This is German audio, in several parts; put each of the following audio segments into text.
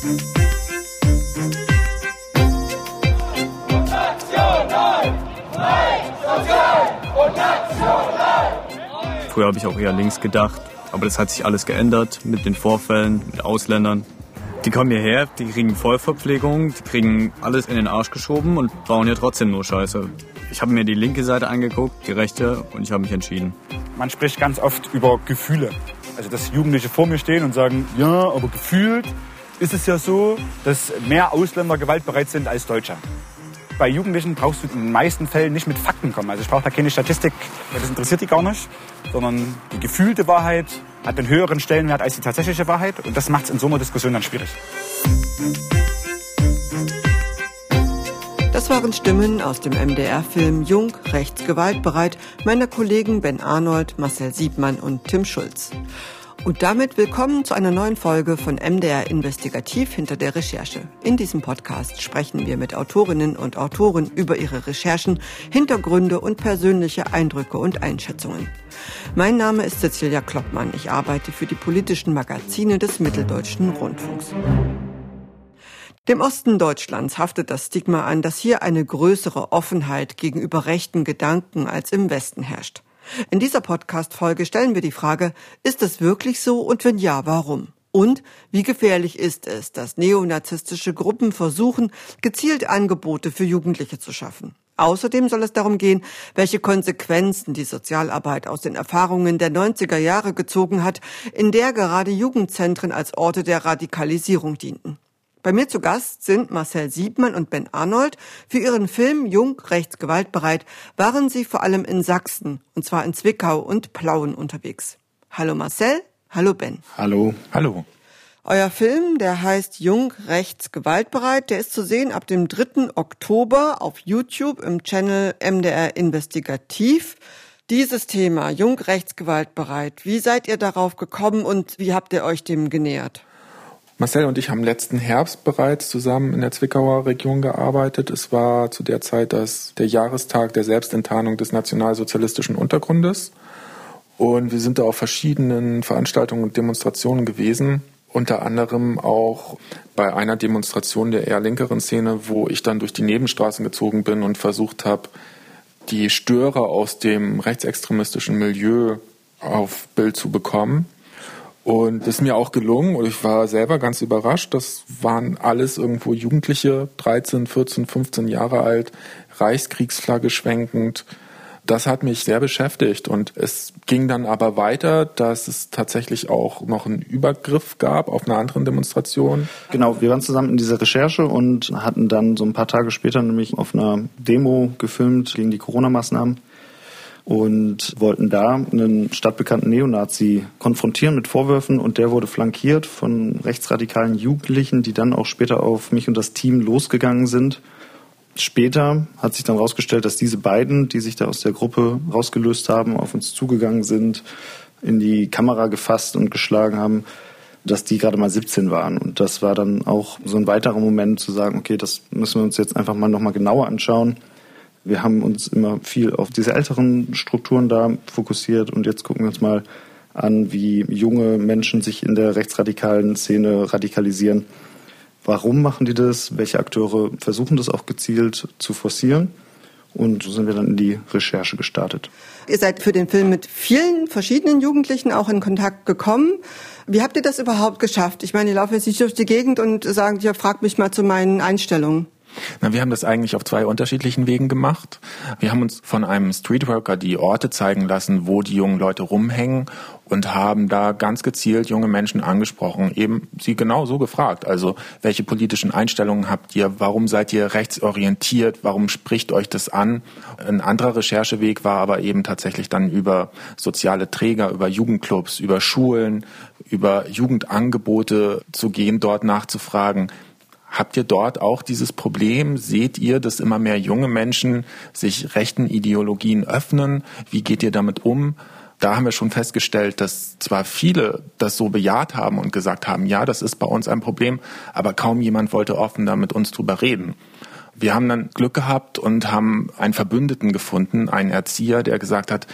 Früher habe ich auch eher links gedacht, aber das hat sich alles geändert mit den Vorfällen, mit Ausländern. Die kommen hierher, die kriegen Vollverpflegung, die kriegen alles in den Arsch geschoben und bauen hier trotzdem nur Scheiße. Ich habe mir die linke Seite angeguckt, die rechte und ich habe mich entschieden. Man spricht ganz oft über Gefühle. Also dass Jugendliche vor mir stehen und sagen, ja, aber gefühlt ist es ja so, dass mehr Ausländer gewaltbereit sind als Deutsche. Bei Jugendlichen brauchst du in den meisten Fällen nicht mit Fakten kommen. Also ich brauche da keine Statistik, das interessiert die gar nicht, sondern die gefühlte Wahrheit hat einen höheren Stellenwert als die tatsächliche Wahrheit und das macht es in so einer Diskussion dann schwierig. Das waren Stimmen aus dem MDR-Film Jung, rechts gewaltbereit meiner Kollegen Ben Arnold, Marcel Siebmann und Tim Schulz. Und damit willkommen zu einer neuen Folge von MDR Investigativ hinter der Recherche. In diesem Podcast sprechen wir mit Autorinnen und Autoren über ihre Recherchen, Hintergründe und persönliche Eindrücke und Einschätzungen. Mein Name ist Cecilia Kloppmann. Ich arbeite für die politischen Magazine des Mitteldeutschen Rundfunks. Dem Osten Deutschlands haftet das Stigma an, dass hier eine größere Offenheit gegenüber rechten Gedanken als im Westen herrscht. In dieser Podcast-Folge stellen wir die Frage, ist es wirklich so und wenn ja, warum? Und wie gefährlich ist es, dass neonazistische Gruppen versuchen, gezielt Angebote für Jugendliche zu schaffen? Außerdem soll es darum gehen, welche Konsequenzen die Sozialarbeit aus den Erfahrungen der 90er Jahre gezogen hat, in der gerade Jugendzentren als Orte der Radikalisierung dienten. Bei mir zu Gast sind Marcel Siebmann und Ben Arnold. Für ihren Film Jung, rechts, gewaltbereit waren sie vor allem in Sachsen, und zwar in Zwickau und Plauen unterwegs. Hallo Marcel, hallo Ben. Hallo. Hallo. Euer Film, der heißt Jung, rechts, gewaltbereit, der ist zu sehen ab dem 3. Oktober auf YouTube im Channel MDR Investigativ. Dieses Thema, Jung, rechts, gewaltbereit, wie seid ihr darauf gekommen und wie habt ihr euch dem genähert? Marcel und ich haben letzten Herbst bereits zusammen in der Zwickauer Region gearbeitet. Es war zu der Zeit das, der Jahrestag der Selbstenttarnung des nationalsozialistischen Untergrundes. Und wir sind da auf verschiedenen Veranstaltungen und Demonstrationen gewesen. Unter anderem auch bei einer Demonstration der eher linkeren Szene, wo ich dann durch die Nebenstraßen gezogen bin und versucht habe, die Störer aus dem rechtsextremistischen Milieu auf Bild zu bekommen. Und das ist mir auch gelungen und ich war selber ganz überrascht. Das waren alles irgendwo Jugendliche, 13, 14, 15 Jahre alt, Reichskriegsflagge schwenkend. Das hat mich sehr beschäftigt und es ging dann aber weiter, dass es tatsächlich auch noch einen Übergriff gab auf einer anderen Demonstration. Genau, wir waren zusammen in dieser Recherche und hatten dann so ein paar Tage später nämlich auf einer Demo gefilmt gegen die Corona-Maßnahmen und wollten da einen stadtbekannten Neonazi konfrontieren mit Vorwürfen und der wurde flankiert von rechtsradikalen Jugendlichen, die dann auch später auf mich und das Team losgegangen sind. Später hat sich dann herausgestellt, dass diese beiden, die sich da aus der Gruppe rausgelöst haben, auf uns zugegangen sind, in die Kamera gefasst und geschlagen haben, dass die gerade mal 17 waren. Und das war dann auch so ein weiterer Moment zu sagen, okay, das müssen wir uns jetzt einfach mal nochmal genauer anschauen wir haben uns immer viel auf diese älteren Strukturen da fokussiert und jetzt gucken wir uns mal an, wie junge Menschen sich in der rechtsradikalen Szene radikalisieren. Warum machen die das? Welche Akteure versuchen das auch gezielt zu forcieren? Und so sind wir dann in die Recherche gestartet. Ihr seid für den Film mit vielen verschiedenen Jugendlichen auch in Kontakt gekommen. Wie habt ihr das überhaupt geschafft? Ich meine, ihr lauft jetzt nicht durch die Gegend und sagen, ja, fragt mich mal zu meinen Einstellungen. Na, wir haben das eigentlich auf zwei unterschiedlichen Wegen gemacht. Wir haben uns von einem Streetworker die Orte zeigen lassen, wo die jungen Leute rumhängen und haben da ganz gezielt junge Menschen angesprochen, eben sie genau so gefragt. Also, welche politischen Einstellungen habt ihr? Warum seid ihr rechtsorientiert? Warum spricht euch das an? Ein anderer Rechercheweg war aber eben tatsächlich dann über soziale Träger, über Jugendclubs, über Schulen, über Jugendangebote zu gehen, dort nachzufragen Habt ihr dort auch dieses Problem? Seht ihr, dass immer mehr junge Menschen sich rechten Ideologien öffnen? Wie geht ihr damit um? Da haben wir schon festgestellt, dass zwar viele das so bejaht haben und gesagt haben, ja, das ist bei uns ein Problem, aber kaum jemand wollte offen da mit uns drüber reden. Wir haben dann Glück gehabt und haben einen Verbündeten gefunden, einen Erzieher, der gesagt hat,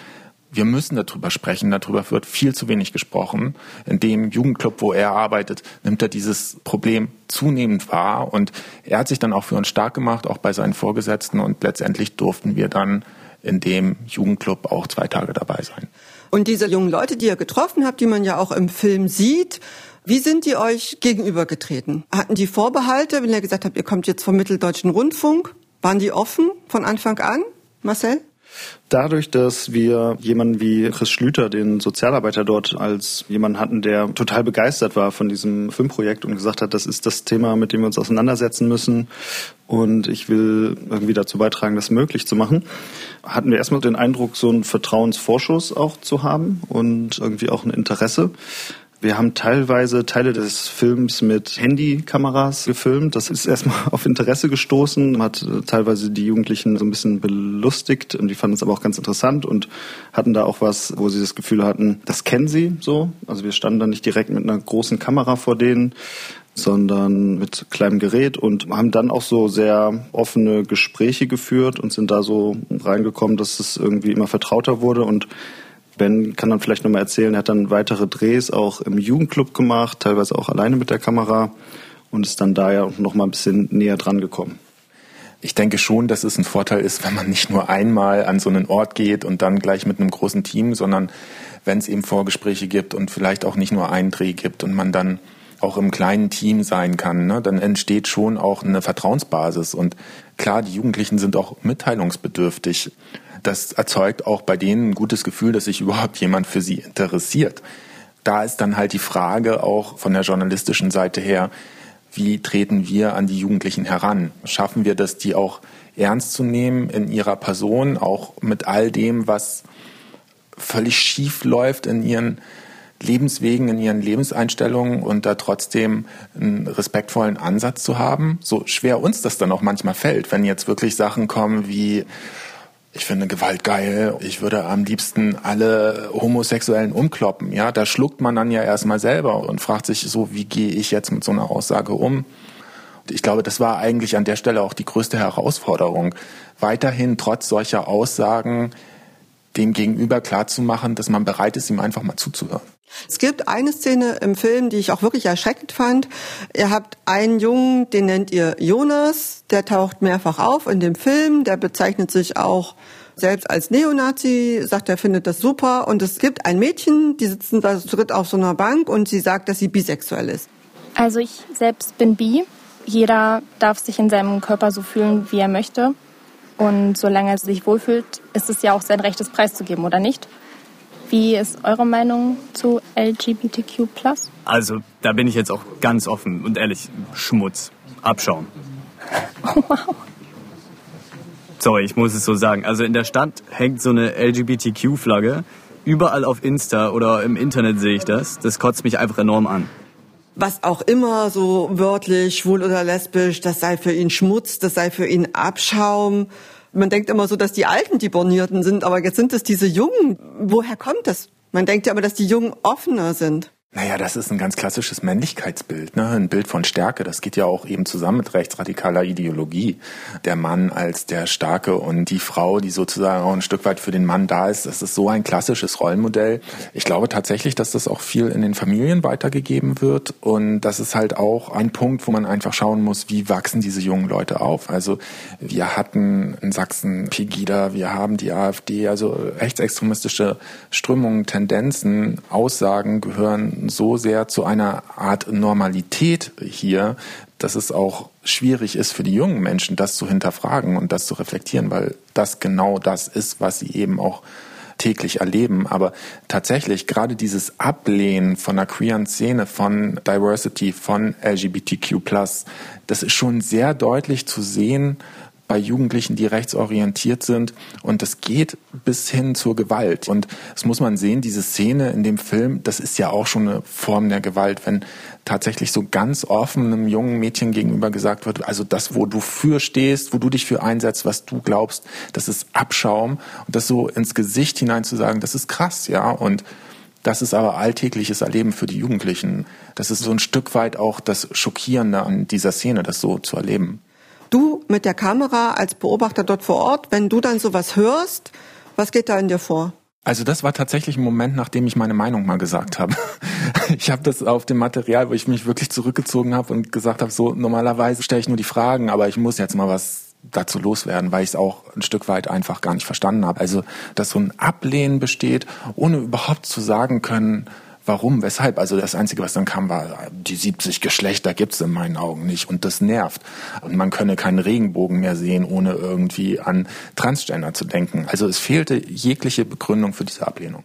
wir müssen darüber sprechen. Darüber wird viel zu wenig gesprochen. In dem Jugendclub, wo er arbeitet, nimmt er dieses Problem zunehmend wahr. Und er hat sich dann auch für uns stark gemacht, auch bei seinen Vorgesetzten. Und letztendlich durften wir dann in dem Jugendclub auch zwei Tage dabei sein. Und diese jungen Leute, die ihr getroffen habt, die man ja auch im Film sieht, wie sind die euch gegenübergetreten? Hatten die Vorbehalte, wenn ihr gesagt habt, ihr kommt jetzt vom Mitteldeutschen Rundfunk? Waren die offen von Anfang an, Marcel? Dadurch, dass wir jemanden wie Chris Schlüter, den Sozialarbeiter dort, als jemanden hatten, der total begeistert war von diesem Filmprojekt und gesagt hat, das ist das Thema, mit dem wir uns auseinandersetzen müssen und ich will irgendwie dazu beitragen, das möglich zu machen, hatten wir erstmal den Eindruck, so einen Vertrauensvorschuss auch zu haben und irgendwie auch ein Interesse. Wir haben teilweise Teile des Films mit Handykameras gefilmt. Das ist erstmal auf Interesse gestoßen, hat äh, teilweise die Jugendlichen so ein bisschen belustigt und die fanden es aber auch ganz interessant und hatten da auch was, wo sie das Gefühl hatten, das kennen sie so. Also wir standen da nicht direkt mit einer großen Kamera vor denen, sondern mit kleinem Gerät und haben dann auch so sehr offene Gespräche geführt und sind da so reingekommen, dass es irgendwie immer vertrauter wurde und Ben kann dann vielleicht nochmal erzählen, er hat dann weitere Drehs auch im Jugendclub gemacht, teilweise auch alleine mit der Kamera und ist dann da ja noch mal ein bisschen näher dran gekommen. Ich denke schon, dass es ein Vorteil ist, wenn man nicht nur einmal an so einen Ort geht und dann gleich mit einem großen Team, sondern wenn es eben Vorgespräche gibt und vielleicht auch nicht nur einen Dreh gibt und man dann auch im kleinen Team sein kann, ne, dann entsteht schon auch eine Vertrauensbasis. Und klar, die Jugendlichen sind auch mitteilungsbedürftig das erzeugt auch bei denen ein gutes Gefühl, dass sich überhaupt jemand für sie interessiert. Da ist dann halt die Frage auch von der journalistischen Seite her, wie treten wir an die Jugendlichen heran? Schaffen wir das, die auch ernst zu nehmen in ihrer Person, auch mit all dem, was völlig schief läuft in ihren Lebenswegen, in ihren Lebenseinstellungen und da trotzdem einen respektvollen Ansatz zu haben? So schwer uns das dann auch manchmal fällt, wenn jetzt wirklich Sachen kommen wie ich finde Gewalt geil. Ich würde am liebsten alle Homosexuellen umkloppen. Ja, da schluckt man dann ja erstmal selber und fragt sich so, wie gehe ich jetzt mit so einer Aussage um? Ich glaube, das war eigentlich an der Stelle auch die größte Herausforderung, weiterhin trotz solcher Aussagen dem Gegenüber klarzumachen, dass man bereit ist, ihm einfach mal zuzuhören. Es gibt eine Szene im Film, die ich auch wirklich erschreckend fand. Ihr habt einen Jungen, den nennt ihr Jonas, der taucht mehrfach auf in dem Film, der bezeichnet sich auch selbst als Neonazi, sagt, er findet das super. Und es gibt ein Mädchen, die sitzen da zu dritt auf so einer Bank und sie sagt, dass sie bisexuell ist. Also ich selbst bin bi. Jeder darf sich in seinem Körper so fühlen, wie er möchte. Und solange er sich wohlfühlt, ist es ja auch sein Recht, es preiszugeben, oder nicht? Wie ist eure Meinung zu LGBTQ+. Also, da bin ich jetzt auch ganz offen und ehrlich. Schmutz. Abschauen. Wow. Sorry, ich muss es so sagen. Also in der Stadt hängt so eine LGBTQ-Flagge. Überall auf Insta oder im Internet sehe ich das. Das kotzt mich einfach enorm an. Was auch immer, so wörtlich, schwul oder lesbisch, das sei für ihn Schmutz, das sei für ihn Abschaum man denkt immer so, dass die Alten die Bornierten sind, aber jetzt sind es diese Jungen. Woher kommt das? Man denkt ja immer, dass die Jungen offener sind. Naja, das ist ein ganz klassisches Männlichkeitsbild, ne? ein Bild von Stärke. Das geht ja auch eben zusammen mit rechtsradikaler Ideologie. Der Mann als der Starke und die Frau, die sozusagen auch ein Stück weit für den Mann da ist. Das ist so ein klassisches Rollenmodell. Ich glaube tatsächlich, dass das auch viel in den Familien weitergegeben wird. Und das ist halt auch ein Punkt, wo man einfach schauen muss, wie wachsen diese jungen Leute auf. Also wir hatten in Sachsen Pegida, wir haben die AfD, also rechtsextremistische Strömungen, Tendenzen, Aussagen gehören so sehr zu einer Art Normalität hier, dass es auch schwierig ist für die jungen Menschen, das zu hinterfragen und das zu reflektieren, weil das genau das ist, was sie eben auch täglich erleben. Aber tatsächlich gerade dieses Ablehnen von der queeren Szene, von Diversity, von LGBTQ+, das ist schon sehr deutlich zu sehen, bei Jugendlichen, die rechtsorientiert sind. Und das geht bis hin zur Gewalt. Und das muss man sehen, diese Szene in dem Film, das ist ja auch schon eine Form der Gewalt, wenn tatsächlich so ganz offen einem jungen Mädchen gegenüber gesagt wird, also das, wo du für stehst, wo du dich für einsetzt, was du glaubst, das ist Abschaum. Und das so ins Gesicht hinein zu sagen, das ist krass, ja. Und das ist aber alltägliches Erleben für die Jugendlichen. Das ist so ein Stück weit auch das Schockierende an dieser Szene, das so zu erleben. Du mit der Kamera als Beobachter dort vor Ort, wenn du dann sowas hörst, was geht da in dir vor? Also das war tatsächlich ein Moment, nachdem ich meine Meinung mal gesagt habe. Ich habe das auf dem Material, wo ich mich wirklich zurückgezogen habe und gesagt habe, so normalerweise stelle ich nur die Fragen, aber ich muss jetzt mal was dazu loswerden, weil ich es auch ein Stück weit einfach gar nicht verstanden habe. Also, dass so ein Ablehnen besteht, ohne überhaupt zu sagen können, Warum? Weshalb? Also das Einzige, was dann kam, war, die 70 Geschlechter gibt's in meinen Augen nicht und das nervt. Und man könne keinen Regenbogen mehr sehen, ohne irgendwie an Transgender zu denken. Also es fehlte jegliche Begründung für diese Ablehnung.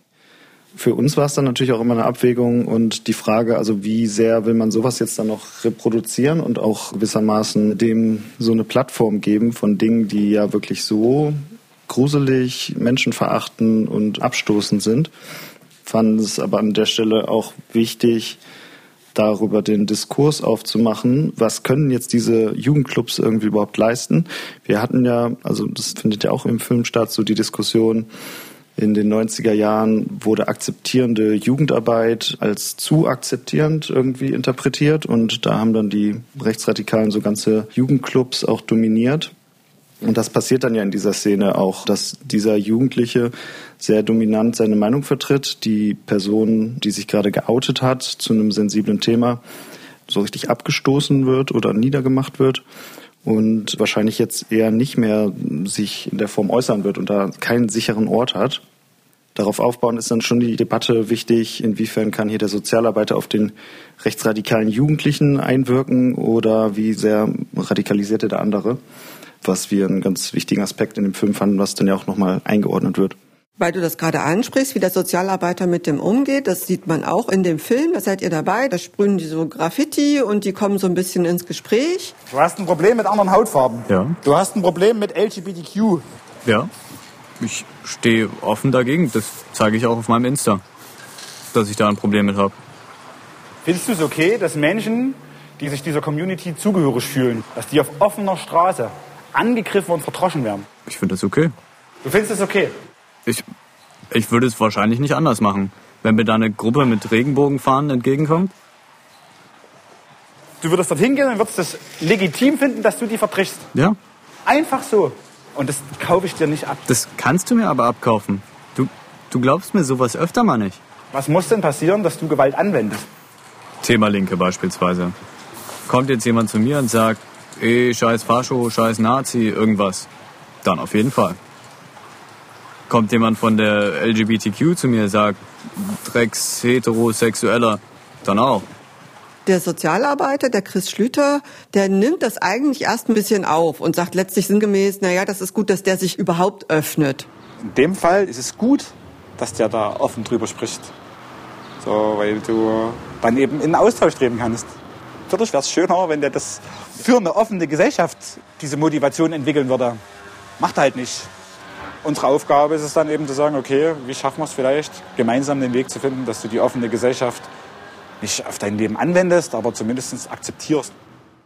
Für uns war es dann natürlich auch immer eine Abwägung und die Frage, also wie sehr will man sowas jetzt dann noch reproduzieren und auch gewissermaßen dem so eine Plattform geben von Dingen, die ja wirklich so gruselig, menschenverachtend und abstoßend sind fanden es aber an der Stelle auch wichtig, darüber den Diskurs aufzumachen. Was können jetzt diese Jugendclubs irgendwie überhaupt leisten? Wir hatten ja, also das findet ja auch im Film statt, so die Diskussion, in den 90er Jahren wurde akzeptierende Jugendarbeit als zu akzeptierend irgendwie interpretiert und da haben dann die Rechtsradikalen so ganze Jugendclubs auch dominiert. Und das passiert dann ja in dieser Szene auch, dass dieser Jugendliche sehr dominant seine Meinung vertritt, die Person, die sich gerade geoutet hat zu einem sensiblen Thema, so richtig abgestoßen wird oder niedergemacht wird und wahrscheinlich jetzt eher nicht mehr sich in der Form äußern wird und da keinen sicheren Ort hat. Darauf aufbauen ist dann schon die Debatte wichtig, inwiefern kann hier der Sozialarbeiter auf den rechtsradikalen Jugendlichen einwirken oder wie sehr radikalisiert der andere was wir einen ganz wichtigen Aspekt in dem Film fanden, was dann ja auch nochmal eingeordnet wird. Weil du das gerade ansprichst, wie der Sozialarbeiter mit dem umgeht, das sieht man auch in dem Film, da seid ihr dabei, da sprühen die so Graffiti und die kommen so ein bisschen ins Gespräch. Du hast ein Problem mit anderen Hautfarben. Ja. Du hast ein Problem mit LGBTQ. Ja. Ich stehe offen dagegen. Das zeige ich auch auf meinem Insta, dass ich da ein Problem mit habe. Findest du es okay, dass Menschen, die sich dieser Community zugehörig fühlen, dass die auf offener Straße angegriffen und verdroschen werden. Ich finde das okay. Du findest es okay? Ich, ich würde es wahrscheinlich nicht anders machen. Wenn mir da eine Gruppe mit Regenbogenfahnen entgegenkommt? Du würdest dorthin gehen und würdest es legitim finden, dass du die verbrichst? Ja. Einfach so. Und das kaufe ich dir nicht ab. Das kannst du mir aber abkaufen. Du, du glaubst mir sowas öfter mal nicht. Was muss denn passieren, dass du Gewalt anwendest? Thema Linke beispielsweise. Kommt jetzt jemand zu mir und sagt, eh, scheiß Fascho, scheiß Nazi, irgendwas. Dann auf jeden Fall. Kommt jemand von der LGBTQ zu mir, sagt, Drecks heterosexueller, dann auch. Der Sozialarbeiter, der Chris Schlüter, der nimmt das eigentlich erst ein bisschen auf und sagt letztlich sinngemäß, naja, das ist gut, dass der sich überhaupt öffnet. In dem Fall ist es gut, dass der da offen drüber spricht. So, weil du dann eben in Austausch treten kannst. Natürlich wäre es schöner, wenn der das für eine offene Gesellschaft diese Motivation entwickeln würde. Macht er halt nicht. Unsere Aufgabe ist es dann eben zu sagen, okay, wie schaffen wir es vielleicht, gemeinsam den Weg zu finden, dass du die offene Gesellschaft nicht auf dein Leben anwendest, aber zumindest akzeptierst.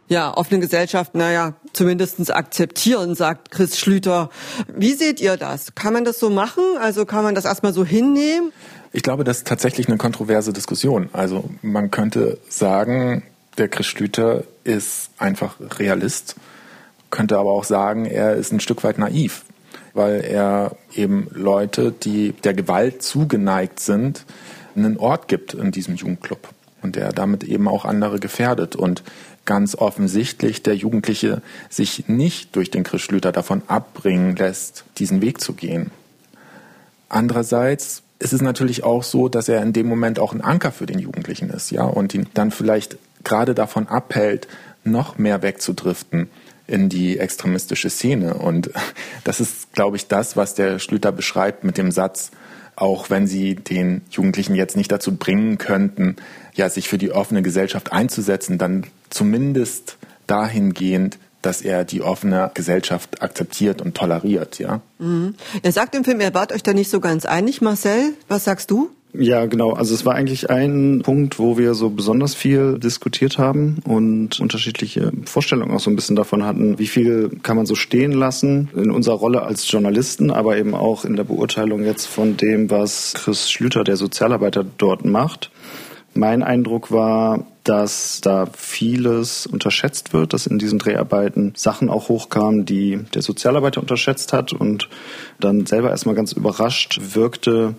Ja, offene Gesellschaft, naja, zumindest akzeptieren, sagt Chris Schlüter. Wie seht ihr das? Kann man das so machen? Also kann man das erstmal so hinnehmen? Ich glaube, das ist tatsächlich eine kontroverse Diskussion. Also man könnte sagen, der Chris Schlüter ist einfach Realist, könnte aber auch sagen, er ist ein Stück weit naiv, weil er eben Leute, die der Gewalt zugeneigt sind, einen Ort gibt in diesem Jugendclub und der damit eben auch andere gefährdet und ganz offensichtlich der Jugendliche sich nicht durch den Chris Schlüter davon abbringen lässt, diesen Weg zu gehen. Andererseits ist es natürlich auch so, dass er in dem Moment auch ein Anker für den Jugendlichen ist, ja, und ihn dann vielleicht gerade davon abhält, noch mehr wegzudriften in die extremistische Szene. Und das ist, glaube ich, das, was der Schlüter beschreibt mit dem Satz, auch wenn sie den Jugendlichen jetzt nicht dazu bringen könnten, ja, sich für die offene Gesellschaft einzusetzen, dann zumindest dahingehend, dass er die offene Gesellschaft akzeptiert und toleriert, ja. Mhm. Er sagt im Film, er wart euch da nicht so ganz einig. Marcel, was sagst du? Ja, genau. Also es war eigentlich ein Punkt, wo wir so besonders viel diskutiert haben und unterschiedliche Vorstellungen auch so ein bisschen davon hatten, wie viel kann man so stehen lassen in unserer Rolle als Journalisten, aber eben auch in der Beurteilung jetzt von dem, was Chris Schlüter, der Sozialarbeiter, dort macht. Mein Eindruck war, dass da vieles unterschätzt wird, dass in diesen Dreharbeiten Sachen auch hochkamen, die der Sozialarbeiter unterschätzt hat und dann selber erstmal ganz überrascht wirkte,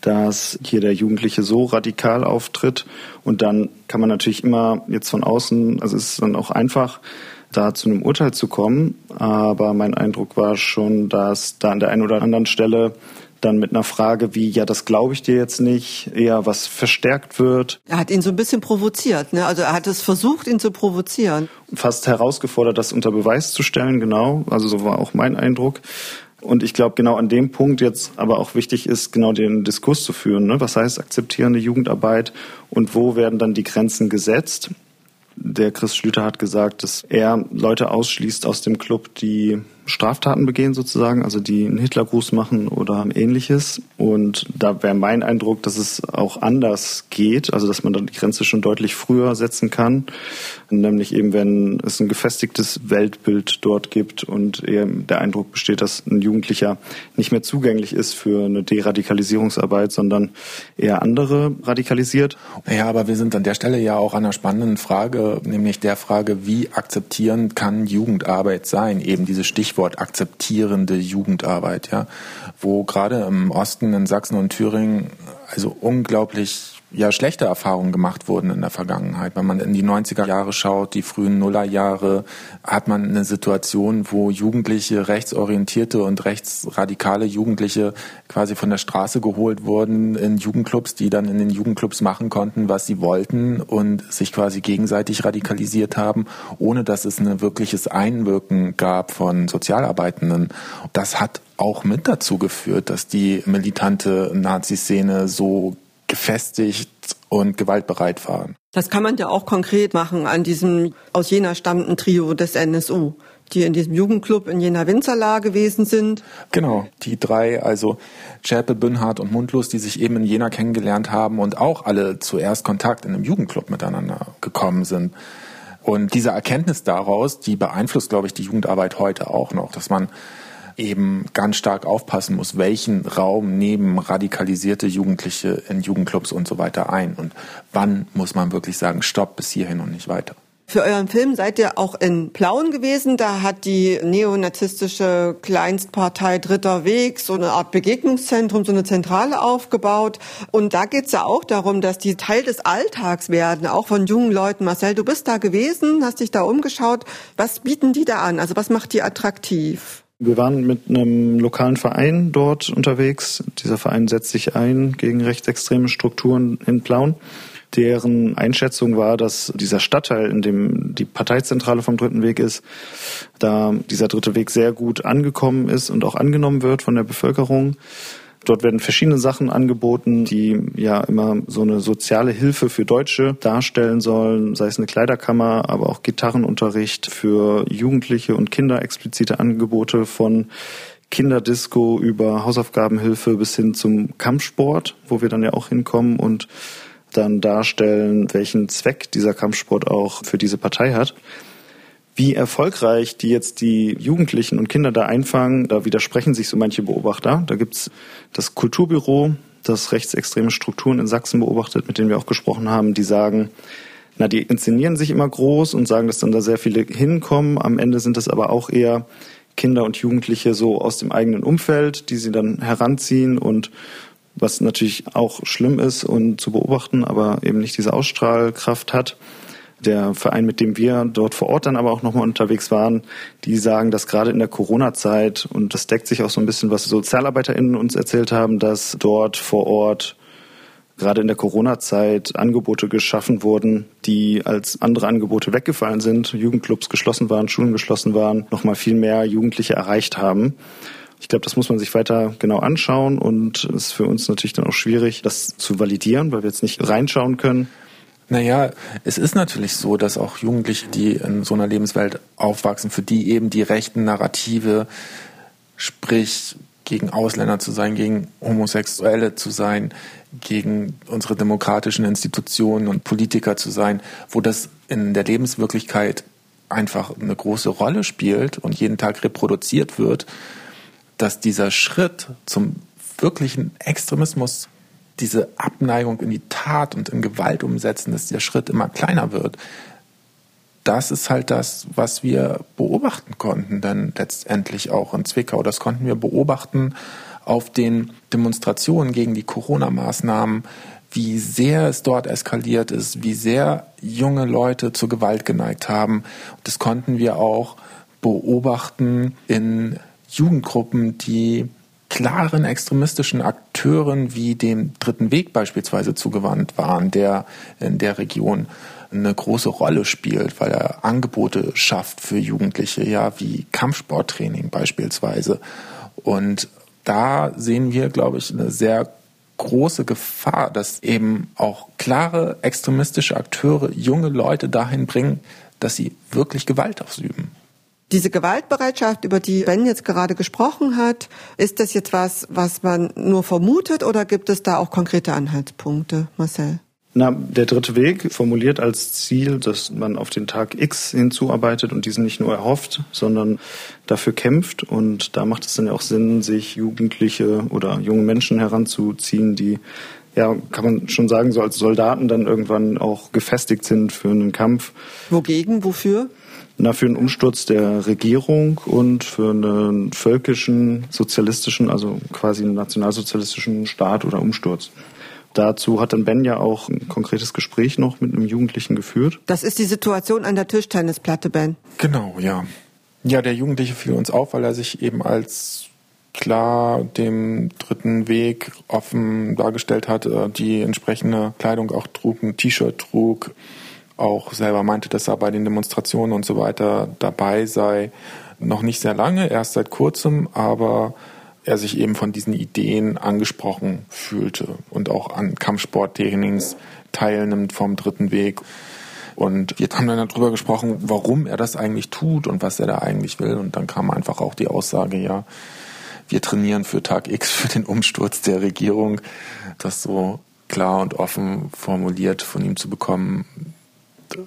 dass hier der Jugendliche so radikal auftritt. Und dann kann man natürlich immer jetzt von außen, also es ist dann auch einfach, da zu einem Urteil zu kommen. Aber mein Eindruck war schon, dass da an der einen oder anderen Stelle dann mit einer Frage wie, ja, das glaube ich dir jetzt nicht, eher was verstärkt wird. Er hat ihn so ein bisschen provoziert, ne? Also er hat es versucht, ihn zu provozieren. Fast herausgefordert, das unter Beweis zu stellen, genau. Also so war auch mein Eindruck. Und ich glaube, genau an dem Punkt jetzt aber auch wichtig ist, genau den Diskurs zu führen. Ne? Was heißt akzeptierende Jugendarbeit und wo werden dann die Grenzen gesetzt? Der Chris Schlüter hat gesagt, dass er Leute ausschließt aus dem Club, die Straftaten begehen sozusagen, also die einen Hitlergruß machen oder ähnliches. Und da wäre mein Eindruck, dass es auch anders geht, also dass man dann die Grenze schon deutlich früher setzen kann, nämlich eben wenn es ein gefestigtes Weltbild dort gibt und eben der Eindruck besteht, dass ein Jugendlicher nicht mehr zugänglich ist für eine Deradikalisierungsarbeit, sondern eher andere radikalisiert. Ja, aber wir sind an der Stelle ja auch an einer spannenden Frage, nämlich der Frage, wie akzeptierend kann Jugendarbeit sein? Eben diese Stichwort Stichwort akzeptierende Jugendarbeit, ja, wo gerade im Osten in Sachsen und Thüringen also unglaublich ja schlechte Erfahrungen gemacht wurden in der Vergangenheit. Wenn man in die 90er Jahre schaut, die frühen Nullerjahre, hat man eine Situation, wo Jugendliche, rechtsorientierte und rechtsradikale Jugendliche quasi von der Straße geholt wurden in Jugendclubs, die dann in den Jugendclubs machen konnten, was sie wollten und sich quasi gegenseitig radikalisiert haben, ohne dass es ein wirkliches Einwirken gab von Sozialarbeitenden. Das hat auch mit dazu geführt, dass die militante Nazi-Szene so gefestigt und gewaltbereit waren. Das kann man ja auch konkret machen an diesem aus Jena stammenden Trio des NSU, die in diesem Jugendclub in Jena Winzerla gewesen sind. Genau, die drei, also Schärpe, Bünnhardt und Mundlos, die sich eben in Jena kennengelernt haben und auch alle zuerst Kontakt in einem Jugendclub miteinander gekommen sind. Und diese Erkenntnis daraus, die beeinflusst, glaube ich, die Jugendarbeit heute auch noch, dass man eben ganz stark aufpassen muss, welchen Raum nehmen radikalisierte Jugendliche in Jugendclubs und so weiter ein und wann muss man wirklich sagen, stopp bis hierhin und nicht weiter. Für euren Film seid ihr auch in Plauen gewesen. Da hat die neonazistische Kleinstpartei Dritter Weg so eine Art Begegnungszentrum, so eine Zentrale aufgebaut. Und da geht es ja auch darum, dass die Teil des Alltags werden, auch von jungen Leuten. Marcel, du bist da gewesen, hast dich da umgeschaut. Was bieten die da an? Also was macht die attraktiv? Wir waren mit einem lokalen Verein dort unterwegs. Dieser Verein setzt sich ein gegen rechtsextreme Strukturen in Plauen. Deren Einschätzung war, dass dieser Stadtteil, in dem die Parteizentrale vom Dritten Weg ist, da dieser Dritte Weg sehr gut angekommen ist und auch angenommen wird von der Bevölkerung. Dort werden verschiedene Sachen angeboten, die ja immer so eine soziale Hilfe für Deutsche darstellen sollen, sei es eine Kleiderkammer, aber auch Gitarrenunterricht für Jugendliche und Kinder, explizite Angebote von Kinderdisco über Hausaufgabenhilfe bis hin zum Kampfsport, wo wir dann ja auch hinkommen und dann darstellen, welchen Zweck dieser Kampfsport auch für diese Partei hat. Wie erfolgreich die jetzt die Jugendlichen und Kinder da einfangen, da widersprechen sich so manche Beobachter. Da gibt's das Kulturbüro, das rechtsextreme Strukturen in Sachsen beobachtet, mit denen wir auch gesprochen haben, die sagen, na, die inszenieren sich immer groß und sagen, dass dann da sehr viele hinkommen. Am Ende sind das aber auch eher Kinder und Jugendliche so aus dem eigenen Umfeld, die sie dann heranziehen und was natürlich auch schlimm ist und zu beobachten, aber eben nicht diese Ausstrahlkraft hat der Verein, mit dem wir dort vor Ort dann aber auch nochmal unterwegs waren, die sagen, dass gerade in der Corona-Zeit, und das deckt sich auch so ein bisschen, was SozialarbeiterInnen uns erzählt haben, dass dort vor Ort gerade in der Corona-Zeit Angebote geschaffen wurden, die als andere Angebote weggefallen sind, Jugendclubs geschlossen waren, Schulen geschlossen waren, nochmal viel mehr Jugendliche erreicht haben. Ich glaube, das muss man sich weiter genau anschauen und es ist für uns natürlich dann auch schwierig, das zu validieren, weil wir jetzt nicht reinschauen können. Naja, es ist natürlich so, dass auch Jugendliche, die in so einer Lebenswelt aufwachsen, für die eben die rechten Narrative, sprich gegen Ausländer zu sein, gegen Homosexuelle zu sein, gegen unsere demokratischen Institutionen und Politiker zu sein, wo das in der Lebenswirklichkeit einfach eine große Rolle spielt und jeden Tag reproduziert wird, dass dieser Schritt zum wirklichen Extremismus diese Abneigung in die Tat und in Gewalt umsetzen, dass der Schritt immer kleiner wird. Das ist halt das, was wir beobachten konnten, dann letztendlich auch in Zwickau. Das konnten wir beobachten auf den Demonstrationen gegen die Corona-Maßnahmen, wie sehr es dort eskaliert ist, wie sehr junge Leute zur Gewalt geneigt haben. Das konnten wir auch beobachten in Jugendgruppen, die klaren extremistischen Akteuren wie dem Dritten Weg beispielsweise zugewandt waren, der in der Region eine große Rolle spielt, weil er Angebote schafft für Jugendliche, ja, wie Kampfsporttraining beispielsweise. Und da sehen wir, glaube ich, eine sehr große Gefahr, dass eben auch klare extremistische Akteure junge Leute dahin bringen, dass sie wirklich Gewalt ausüben. Diese Gewaltbereitschaft, über die Ben jetzt gerade gesprochen hat, ist das jetzt was, was man nur vermutet oder gibt es da auch konkrete Anhaltspunkte, Marcel? Na, der dritte Weg formuliert als Ziel, dass man auf den Tag X hinzuarbeitet und diesen nicht nur erhofft, sondern dafür kämpft. Und da macht es dann ja auch Sinn, sich Jugendliche oder junge Menschen heranzuziehen, die, ja, kann man schon sagen, so als Soldaten dann irgendwann auch gefestigt sind für einen Kampf. Wogegen, wofür? Na, für einen Umsturz der Regierung und für einen völkischen, sozialistischen, also quasi einen nationalsozialistischen Staat oder Umsturz. Dazu hat dann Ben ja auch ein konkretes Gespräch noch mit einem Jugendlichen geführt. Das ist die Situation an der Tischtennisplatte, Ben. Genau, ja. Ja, der Jugendliche fiel uns auf, weil er sich eben als klar dem dritten Weg offen dargestellt hat, äh, die entsprechende Kleidung auch trug, ein T-Shirt trug, auch selber meinte, dass er bei den Demonstrationen und so weiter dabei sei. Noch nicht sehr lange, erst seit kurzem, aber er sich eben von diesen Ideen angesprochen fühlte und auch an Kampfsporttrainings teilnimmt vom dritten Weg. Und wir haben dann darüber gesprochen, warum er das eigentlich tut und was er da eigentlich will. Und dann kam einfach auch die Aussage, ja, wir trainieren für Tag X, für den Umsturz der Regierung. Das so klar und offen formuliert von ihm zu bekommen,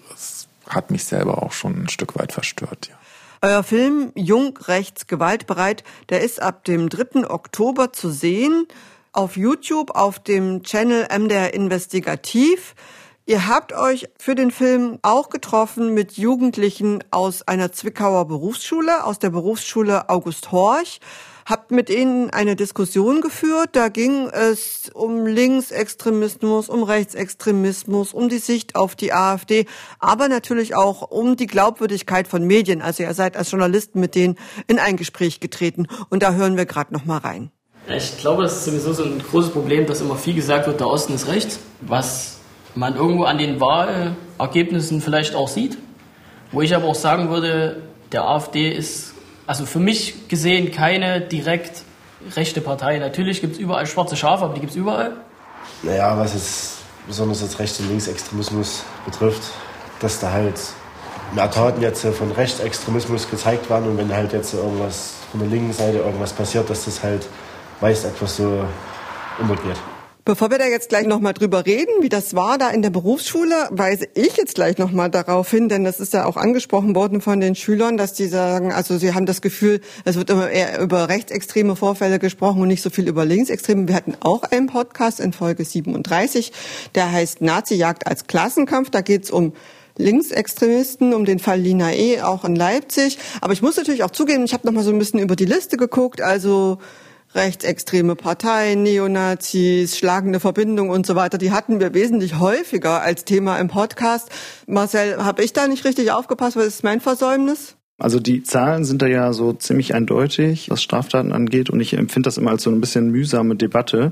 das hat mich selber auch schon ein Stück weit verstört, ja. Euer Film Jung, Rechts, Gewaltbereit, der ist ab dem 3. Oktober zu sehen auf YouTube, auf dem Channel MDR Investigativ. Ihr habt euch für den Film auch getroffen mit Jugendlichen aus einer Zwickauer Berufsschule, aus der Berufsschule August Horch habt mit ihnen eine Diskussion geführt. Da ging es um Linksextremismus, um Rechtsextremismus, um die Sicht auf die AfD, aber natürlich auch um die Glaubwürdigkeit von Medien. Also ihr seid als Journalisten mit denen in ein Gespräch getreten und da hören wir gerade noch mal rein. Ich glaube, das ist sowieso so ein großes Problem, dass immer viel gesagt wird, der Osten ist rechts, was man irgendwo an den Wahlergebnissen vielleicht auch sieht. Wo ich aber auch sagen würde, der AfD ist also für mich gesehen keine direkt rechte Partei. Natürlich gibt es überall schwarze Schafe, aber die gibt es überall. Naja, was jetzt besonders jetzt Rechts- und Linksextremismus betrifft, dass da halt mehr Taten jetzt von Rechtsextremismus gezeigt werden und wenn halt jetzt irgendwas von der linken Seite irgendwas passiert, dass das halt meist etwas so untergeht. Bevor wir da jetzt gleich nochmal drüber reden, wie das war da in der Berufsschule, weise ich jetzt gleich nochmal darauf hin, denn das ist ja auch angesprochen worden von den Schülern, dass die sagen, also sie haben das Gefühl, es wird immer eher über rechtsextreme Vorfälle gesprochen und nicht so viel über linksextreme. Wir hatten auch einen Podcast in Folge 37, der heißt Nazi-Jagd als Klassenkampf. Da geht's um Linksextremisten, um den Fall Lina E., auch in Leipzig. Aber ich muss natürlich auch zugeben, ich habe nochmal so ein bisschen über die Liste geguckt, also rechtsextreme Parteien, Neonazis, schlagende Verbindungen und so weiter, die hatten wir wesentlich häufiger als Thema im Podcast. Marcel, habe ich da nicht richtig aufgepasst? Was ist mein Versäumnis? Also die Zahlen sind da ja so ziemlich eindeutig, was Straftaten angeht. Und ich empfinde das immer als so ein bisschen mühsame Debatte.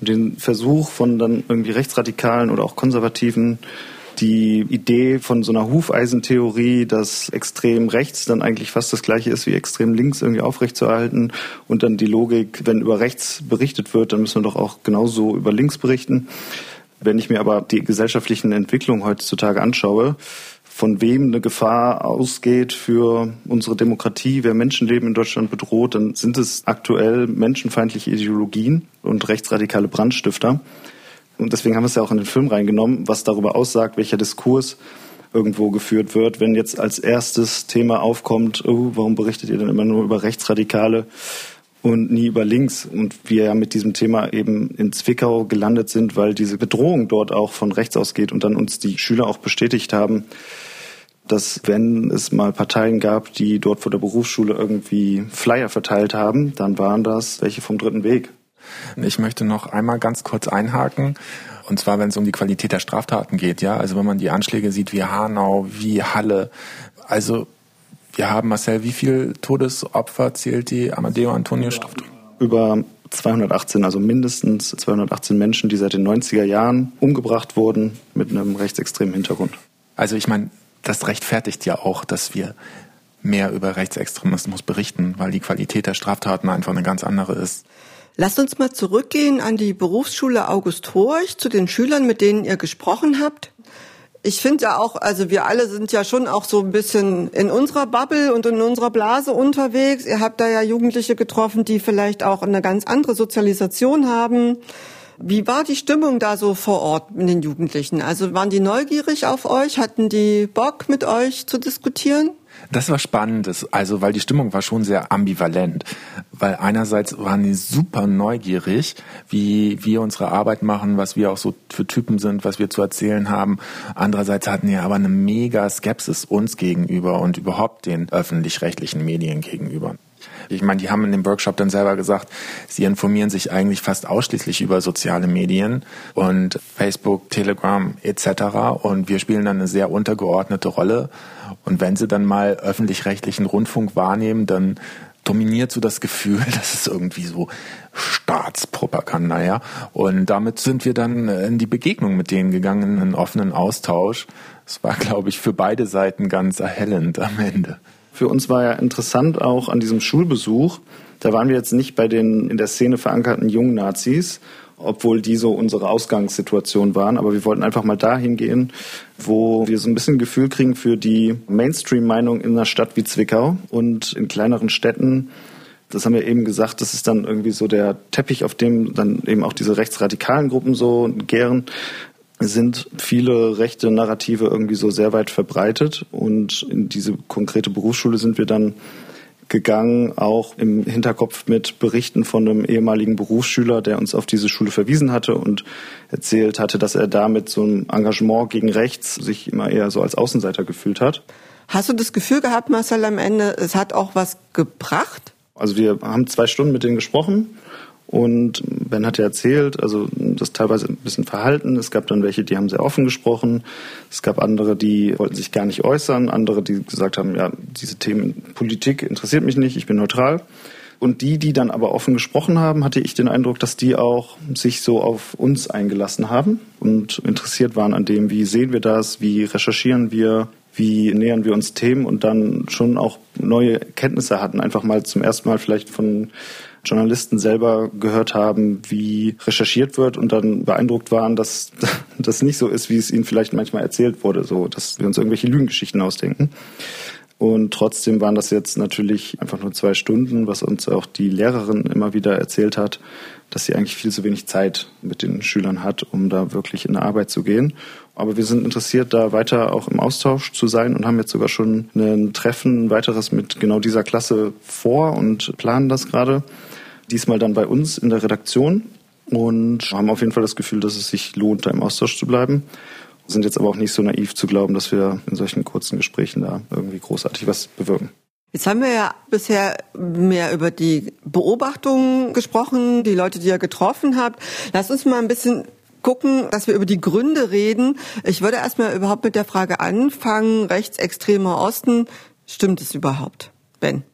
Und den Versuch von dann irgendwie Rechtsradikalen oder auch Konservativen die Idee von so einer Hufeisentheorie, dass extrem rechts dann eigentlich fast das gleiche ist wie extrem links irgendwie aufrechtzuerhalten und dann die Logik, wenn über rechts berichtet wird, dann müssen wir doch auch genauso über links berichten. Wenn ich mir aber die gesellschaftlichen Entwicklungen heutzutage anschaue, von wem eine Gefahr ausgeht für unsere Demokratie, wer Menschenleben in Deutschland bedroht, dann sind es aktuell menschenfeindliche Ideologien und rechtsradikale Brandstifter und deswegen haben wir es ja auch in den Film reingenommen, was darüber aussagt, welcher Diskurs irgendwo geführt wird. Wenn jetzt als erstes Thema aufkommt, oh, warum berichtet ihr denn immer nur über Rechtsradikale? und nie über links. Und wir ja mit diesem Thema eben in Zwickau gelandet sind, weil diese Bedrohung dort auch von rechts ausgeht und dann uns die Schüler auch bestätigt haben, dass wenn es mal Parteien gab, die dort vor der Berufsschule irgendwie Flyer verteilt haben, dann waren das welche vom dritten Weg. Ich möchte noch einmal ganz kurz einhaken. Und zwar, wenn es um die Qualität der Straftaten geht, ja. Also wenn man die Anschläge sieht wie Hanau, wie Halle. Also wir haben, Marcel, wie viel Todesopfer zählt die Amadeo Antonio Straftat? Über 218, also mindestens 218 Menschen, die seit den 90er Jahren umgebracht wurden mit einem rechtsextremen Hintergrund. Also ich meine, das rechtfertigt ja auch, dass wir mehr über Rechtsextremismus berichten, weil die Qualität der Straftaten einfach eine ganz andere ist. Lasst uns mal zurückgehen an die Berufsschule August Horch, zu den Schülern, mit denen ihr gesprochen habt. Ich finde ja auch, also wir alle sind ja schon auch so ein bisschen in unserer Bubble und in unserer Blase unterwegs. Ihr habt da ja Jugendliche getroffen, die vielleicht auch eine ganz andere Sozialisation haben. Wie war die Stimmung da so vor Ort mit den Jugendlichen? Also waren die neugierig auf euch? Hatten die Bock mit euch zu diskutieren? Das war spannend, also weil die Stimmung war schon sehr ambivalent, weil einerseits waren die super neugierig, wie wir unsere Arbeit machen, was wir auch so für Typen sind, was wir zu erzählen haben. Andererseits hatten die aber eine mega Skepsis uns gegenüber und überhaupt den öffentlich-rechtlichen Medien gegenüber. Ich meine, die haben in dem Workshop dann selber gesagt, sie informieren sich eigentlich fast ausschließlich über soziale Medien und Facebook, Telegram etc. Und wir spielen dann eine sehr untergeordnete Rolle. Und wenn sie dann mal öffentlich-rechtlichen Rundfunk wahrnehmen, dann dominiert so das Gefühl, das ist irgendwie so Staatspropaganda, ja. Und damit sind wir dann in die Begegnung mit denen gegangen, in einen offenen Austausch. Es war, glaube ich, für beide Seiten ganz erhellend am Ende. Für uns war ja interessant auch an diesem Schulbesuch, da waren wir jetzt nicht bei den in der Szene verankerten jungen Nazis, obwohl die so unsere Ausgangssituation waren. Aber wir wollten einfach mal dahin gehen, wo wir so ein bisschen Gefühl kriegen für die Mainstream-Meinung in einer Stadt wie Zwickau und in kleineren Städten. Das haben wir eben gesagt, das ist dann irgendwie so der Teppich, auf dem dann eben auch diese rechtsradikalen Gruppen so gären sind viele rechte Narrative irgendwie so sehr weit verbreitet. Und in diese konkrete Berufsschule sind wir dann gegangen, auch im Hinterkopf mit Berichten von einem ehemaligen Berufsschüler, der uns auf diese Schule verwiesen hatte und erzählt hatte, dass er da mit so einem Engagement gegen rechts sich immer eher so als Außenseiter gefühlt hat. Hast du das Gefühl gehabt, Marcel, am Ende, es hat auch was gebracht? Also wir haben zwei Stunden mit denen gesprochen und Ben hat ja erzählt, also das teilweise ein bisschen verhalten. Es gab dann welche, die haben sehr offen gesprochen. Es gab andere, die wollten sich gar nicht äußern. Andere, die gesagt haben, ja, diese Themen Politik interessiert mich nicht, ich bin neutral. Und die, die dann aber offen gesprochen haben, hatte ich den Eindruck, dass die auch sich so auf uns eingelassen haben und interessiert waren an dem, wie sehen wir das, wie recherchieren wir, wie nähern wir uns Themen und dann schon auch neue Kenntnisse hatten. Einfach mal zum ersten Mal vielleicht von Journalisten selber gehört haben, wie recherchiert wird und dann beeindruckt waren, dass das nicht so ist, wie es ihnen vielleicht manchmal erzählt wurde, so dass wir uns irgendwelche Lügengeschichten ausdenken. Und trotzdem waren das jetzt natürlich einfach nur zwei Stunden, was uns auch die Lehrerin immer wieder erzählt hat, dass sie eigentlich viel zu wenig Zeit mit den Schülern hat, um da wirklich in eine Arbeit zu gehen. Aber wir sind interessiert, da weiter auch im Austausch zu sein und haben jetzt sogar schon ein Treffen, ein weiteres mit genau dieser Klasse vor und planen das gerade. Diesmal dann bei uns in der Redaktion und haben auf jeden Fall das Gefühl, dass es sich lohnt, da im Austausch zu bleiben. Sind jetzt aber auch nicht so naiv zu glauben, dass wir in solchen kurzen Gesprächen da irgendwie großartig was bewirken. Jetzt haben wir ja bisher mehr über die Beobachtungen gesprochen, die Leute, die ihr getroffen habt. Lass uns mal ein bisschen gucken, dass wir über die Gründe reden. Ich würde erstmal überhaupt mit der Frage anfangen, rechtsextremer Osten, stimmt es überhaupt? Ben?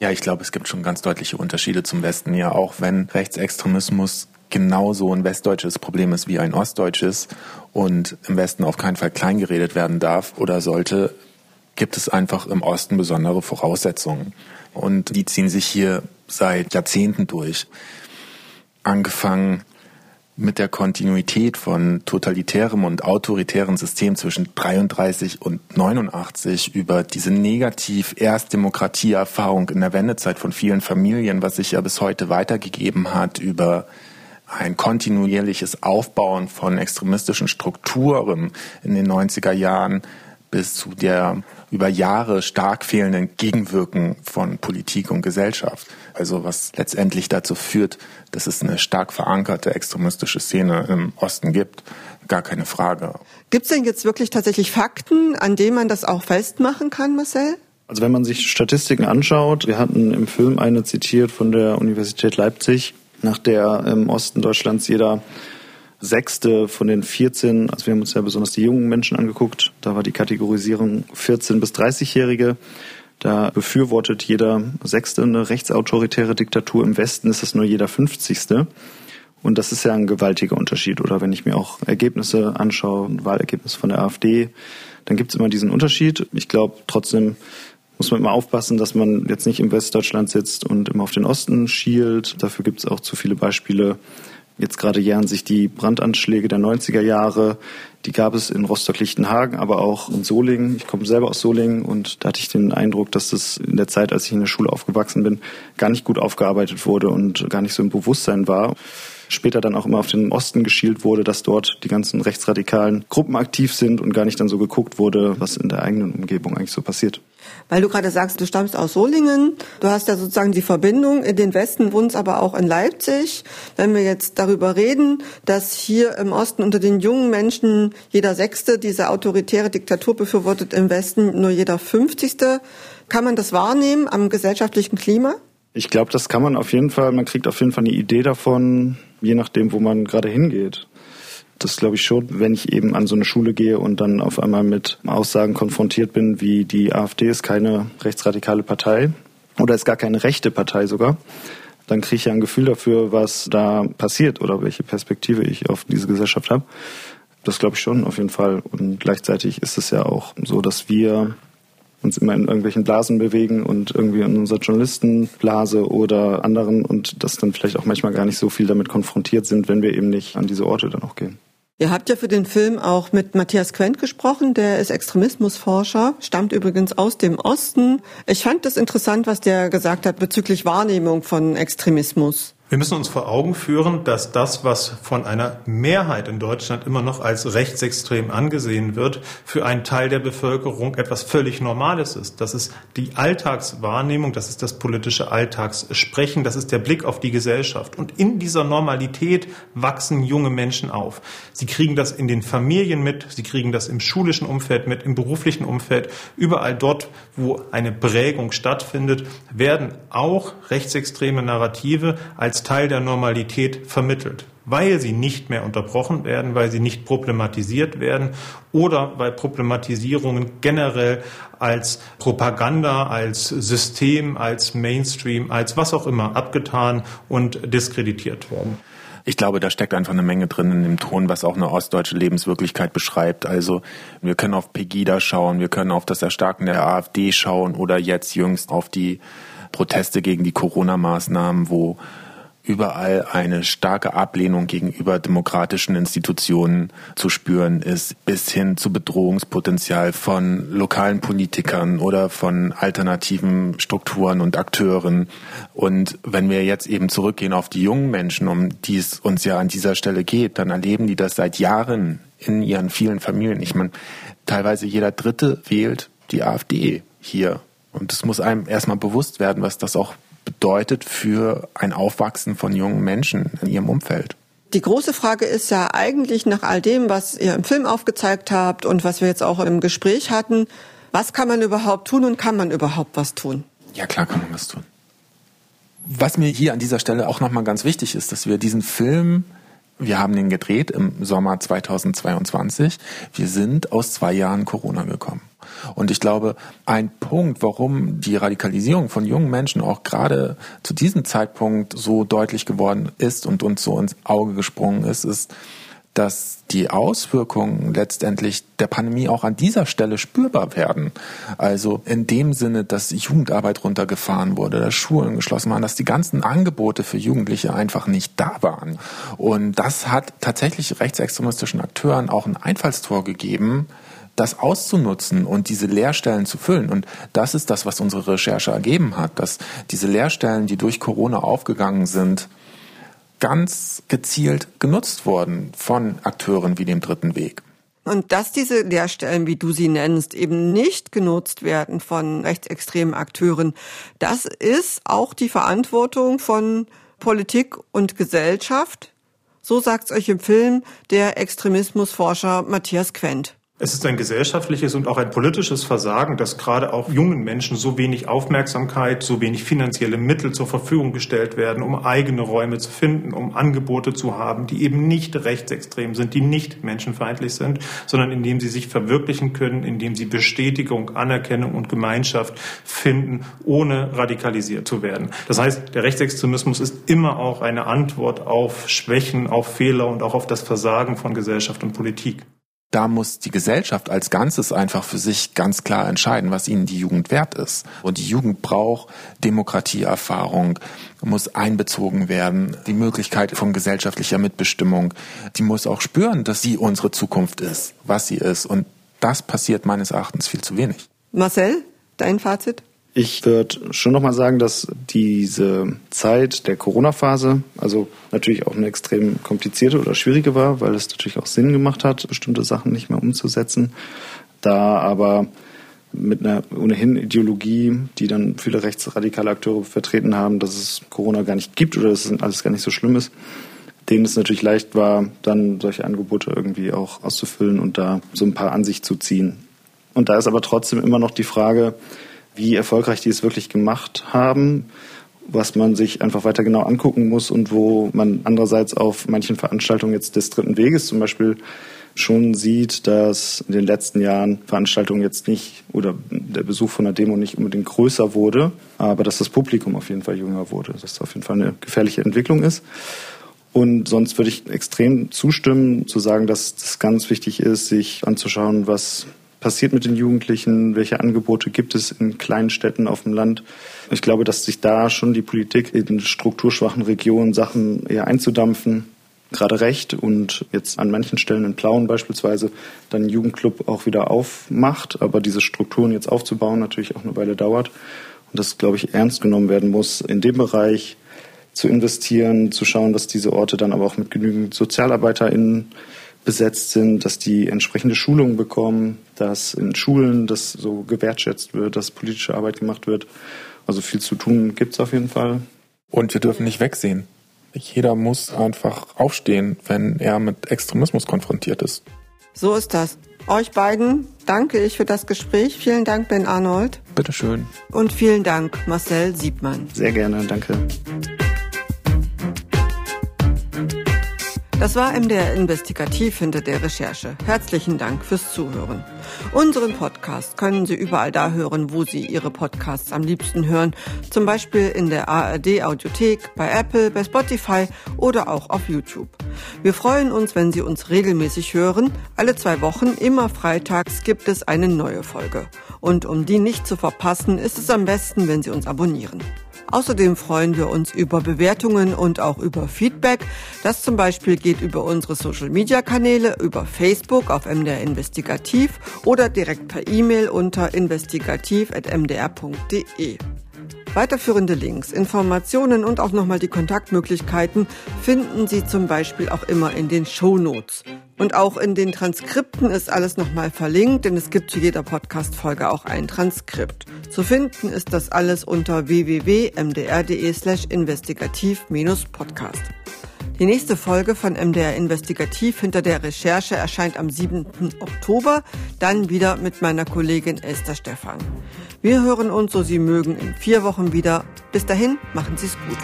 Ja, ich glaube, es gibt schon ganz deutliche Unterschiede zum Westen, ja, auch wenn Rechtsextremismus genauso ein westdeutsches Problem ist wie ein ostdeutsches und im Westen auf keinen Fall kleingeredet werden darf oder sollte, gibt es einfach im Osten besondere Voraussetzungen. Und die ziehen sich hier seit Jahrzehnten durch. Angefangen mit der Kontinuität von totalitärem und autoritärem System zwischen 33 und 89 über diese negativ Erstdemokratieerfahrung in der Wendezeit von vielen Familien, was sich ja bis heute weitergegeben hat, über ein kontinuierliches Aufbauen von extremistischen Strukturen in den 90er Jahren bis zu der über Jahre stark fehlenden Gegenwirken von Politik und Gesellschaft. Also was letztendlich dazu führt, dass es eine stark verankerte extremistische Szene im Osten gibt. Gar keine Frage. Gibt es denn jetzt wirklich tatsächlich Fakten, an denen man das auch festmachen kann, Marcel? Also wenn man sich Statistiken anschaut, wir hatten im Film eine zitiert von der Universität Leipzig, nach der im Osten Deutschlands jeder Sechste von den 14, also wir haben uns ja besonders die jungen Menschen angeguckt, da war die Kategorisierung 14 bis 30-Jährige. Da befürwortet jeder Sechste eine rechtsautoritäre Diktatur. Im Westen ist es nur jeder 50. Und das ist ja ein gewaltiger Unterschied. Oder wenn ich mir auch Ergebnisse anschaue, Wahlergebnisse von der AfD, dann gibt es immer diesen Unterschied. Ich glaube trotzdem, muss man immer aufpassen, dass man jetzt nicht im Westdeutschland sitzt und immer auf den Osten schielt. Dafür gibt es auch zu viele Beispiele, Jetzt gerade jähren sich die Brandanschläge der 90er Jahre. Die gab es in Rostock-Lichtenhagen, aber auch in Solingen. Ich komme selber aus Solingen und da hatte ich den Eindruck, dass das in der Zeit, als ich in der Schule aufgewachsen bin, gar nicht gut aufgearbeitet wurde und gar nicht so im Bewusstsein war später dann auch immer auf den Osten geschielt wurde, dass dort die ganzen rechtsradikalen Gruppen aktiv sind und gar nicht dann so geguckt wurde, was in der eigenen Umgebung eigentlich so passiert. Weil du gerade sagst, du stammst aus Solingen, du hast ja sozusagen die Verbindung in den Westen, wohnst aber auch in Leipzig. Wenn wir jetzt darüber reden, dass hier im Osten unter den jungen Menschen jeder Sechste diese autoritäre Diktatur befürwortet, im Westen nur jeder Fünfzigste, kann man das wahrnehmen am gesellschaftlichen Klima? Ich glaube, das kann man auf jeden Fall, man kriegt auf jeden Fall eine Idee davon, je nachdem, wo man gerade hingeht. Das glaube ich schon, wenn ich eben an so eine Schule gehe und dann auf einmal mit Aussagen konfrontiert bin, wie die AfD ist keine rechtsradikale Partei oder ist gar keine rechte Partei sogar, dann kriege ich ja ein Gefühl dafür, was da passiert oder welche Perspektive ich auf diese Gesellschaft habe. Das glaube ich schon auf jeden Fall. Und gleichzeitig ist es ja auch so, dass wir uns immer in irgendwelchen Blasen bewegen und irgendwie in unserer Journalistenblase oder anderen und das dann vielleicht auch manchmal gar nicht so viel damit konfrontiert sind, wenn wir eben nicht an diese Orte dann auch gehen. Ihr habt ja für den Film auch mit Matthias Quent gesprochen, der ist Extremismusforscher, stammt übrigens aus dem Osten. Ich fand das interessant, was der gesagt hat bezüglich Wahrnehmung von Extremismus. Wir müssen uns vor Augen führen, dass das, was von einer Mehrheit in Deutschland immer noch als rechtsextrem angesehen wird, für einen Teil der Bevölkerung etwas völlig Normales ist. Das ist die Alltagswahrnehmung, das ist das politische Alltagssprechen, das ist der Blick auf die Gesellschaft. Und in dieser Normalität wachsen junge Menschen auf. Sie kriegen das in den Familien mit, sie kriegen das im schulischen Umfeld mit, im beruflichen Umfeld. Überall dort, wo eine Prägung stattfindet, werden auch rechtsextreme Narrative als als Teil der Normalität vermittelt, weil sie nicht mehr unterbrochen werden, weil sie nicht problematisiert werden oder weil Problematisierungen generell als Propaganda, als System, als Mainstream, als was auch immer abgetan und diskreditiert werden. Ich glaube, da steckt einfach eine Menge drin in dem Ton, was auch eine ostdeutsche Lebenswirklichkeit beschreibt. Also wir können auf Pegida schauen, wir können auf das Erstarken der AfD schauen oder jetzt jüngst auf die Proteste gegen die Corona-Maßnahmen, wo überall eine starke Ablehnung gegenüber demokratischen Institutionen zu spüren ist, bis hin zu Bedrohungspotenzial von lokalen Politikern oder von alternativen Strukturen und Akteuren. Und wenn wir jetzt eben zurückgehen auf die jungen Menschen, um die es uns ja an dieser Stelle geht, dann erleben die das seit Jahren in ihren vielen Familien. Ich meine, teilweise jeder Dritte wählt die AfD hier. Und es muss einem erstmal bewusst werden, was das auch bedeutet für ein Aufwachsen von jungen Menschen in ihrem Umfeld. Die große Frage ist ja eigentlich nach all dem, was ihr im Film aufgezeigt habt und was wir jetzt auch im Gespräch hatten, was kann man überhaupt tun und kann man überhaupt was tun? Ja, klar kann man was tun. Was mir hier an dieser Stelle auch nochmal ganz wichtig ist, dass wir diesen Film, wir haben den gedreht im Sommer 2022, wir sind aus zwei Jahren Corona gekommen. Und ich glaube, ein Punkt, warum die Radikalisierung von jungen Menschen auch gerade zu diesem Zeitpunkt so deutlich geworden ist und uns so ins Auge gesprungen ist, ist, dass die Auswirkungen letztendlich der Pandemie auch an dieser Stelle spürbar werden. Also in dem Sinne, dass Jugendarbeit runtergefahren wurde, dass Schulen geschlossen waren, dass die ganzen Angebote für Jugendliche einfach nicht da waren. Und das hat tatsächlich rechtsextremistischen Akteuren auch ein Einfallstor gegeben, das auszunutzen und diese Lehrstellen zu füllen. Und das ist das, was unsere Recherche ergeben hat, dass diese Lehrstellen, die durch Corona aufgegangen sind, ganz gezielt genutzt wurden von Akteuren wie dem Dritten Weg. Und dass diese Lehrstellen, wie du sie nennst, eben nicht genutzt werden von rechtsextremen Akteuren, das ist auch die Verantwortung von Politik und Gesellschaft. So sagt's euch im Film der Extremismusforscher Matthias Quent. Es ist ein gesellschaftliches und auch ein politisches Versagen, dass gerade auch jungen Menschen so wenig Aufmerksamkeit, so wenig finanzielle Mittel zur Verfügung gestellt werden, um eigene Räume zu finden, um Angebote zu haben, die eben nicht rechtsextrem sind, die nicht menschenfeindlich sind, sondern indem sie sich verwirklichen können, indem sie Bestätigung, Anerkennung und Gemeinschaft finden, ohne radikalisiert zu werden. Das heißt, der Rechtsextremismus ist immer auch eine Antwort auf Schwächen, auf Fehler und auch auf das Versagen von Gesellschaft und Politik da muss die Gesellschaft als Ganzes einfach für sich ganz klar entscheiden, was ihnen die Jugend wert ist. Und die Jugend braucht Demokratieerfahrung, muss einbezogen werden, die Möglichkeit von gesellschaftlicher Mitbestimmung. Die muss auch spüren, dass sie unsere Zukunft ist, was sie ist. Und das passiert meines Erachtens viel zu wenig. Marcel, dein Fazit? Ich würde schon nochmal sagen, dass diese Zeit der Corona-Phase, also natürlich auch eine extrem komplizierte oder schwierige war, weil es natürlich auch Sinn gemacht hat, bestimmte Sachen nicht mehr umzusetzen. Da aber mit einer ohnehin Ideologie, die dann viele rechtsradikale Akteure vertreten haben, dass es Corona gar nicht gibt oder dass es alles gar nicht so schlimm ist, denen es natürlich leicht war, dann solche Angebote irgendwie auch auszufüllen und da so ein paar an sich zu ziehen. Und da ist aber trotzdem immer noch die Frage, wie erfolgreich die es wirklich gemacht haben, was man sich einfach weiter genau angucken muss und wo man andererseits auf manchen Veranstaltungen jetzt des dritten Weges zum Beispiel schon sieht, dass in den letzten Jahren Veranstaltungen jetzt nicht oder der Besuch von einer Demo nicht unbedingt größer wurde, aber dass das Publikum auf jeden Fall jünger wurde, dass das auf jeden Fall eine gefährliche Entwicklung ist. Und sonst würde ich extrem zustimmen, zu sagen, dass es ganz wichtig ist, sich anzuschauen, was passiert mit den Jugendlichen? Welche Angebote gibt es in kleinen Städten auf dem Land? Ich glaube, dass sich da schon die Politik in strukturschwachen Regionen Sachen eher einzudampfen, gerade recht und jetzt an manchen Stellen in Plauen beispielsweise dann ein Jugendclub auch wieder aufmacht, aber diese Strukturen jetzt aufzubauen natürlich auch eine Weile dauert und das, glaube ich, ernst genommen werden muss, in dem Bereich zu investieren, zu schauen, dass diese Orte dann aber auch mit genügend SozialarbeiterInnen besetzt sind, dass die entsprechende Schulungen bekommen, dass in Schulen das so gewertschätzt wird, dass politische Arbeit gemacht wird. Also viel zu tun gibt es auf jeden Fall. Und wir dürfen nicht wegsehen. Jeder muss einfach aufstehen, wenn er mit Extremismus konfrontiert ist. So ist das. Euch beiden danke ich für das Gespräch. Vielen Dank, Ben Arnold. Bitteschön. Und vielen Dank, Marcel Siebmann. Sehr gerne, danke. Das war MDR Investigativ hinter der Recherche. Herzlichen Dank fürs Zuhören. Unseren Podcast können Sie überall da hören, wo Sie Ihre Podcasts am liebsten hören. Zum Beispiel in der ARD Audiothek, bei Apple, bei Spotify oder auch auf YouTube. Wir freuen uns, wenn Sie uns regelmäßig hören. Alle zwei Wochen, immer freitags, gibt es eine neue Folge. Und um die nicht zu verpassen, ist es am besten, wenn Sie uns abonnieren. Außerdem freuen wir uns über Bewertungen und auch über Feedback. Das zum Beispiel geht über unsere Social-Media-Kanäle, über Facebook auf MDR Investigativ oder direkt per E-Mail unter investigativ.mdr.de. Weiterführende Links, Informationen und auch nochmal die Kontaktmöglichkeiten finden Sie zum Beispiel auch immer in den Show Notes. Und auch in den Transkripten ist alles nochmal verlinkt, denn es gibt zu jeder Podcast-Folge auch ein Transkript. Zu finden ist das alles unter www.mdr.de slash investigativ-podcast. Die nächste Folge von MDR Investigativ hinter der Recherche erscheint am 7. Oktober, dann wieder mit meiner Kollegin Esther Stephan. Wir hören uns, so Sie mögen, in vier Wochen wieder. Bis dahin, machen Sie es gut.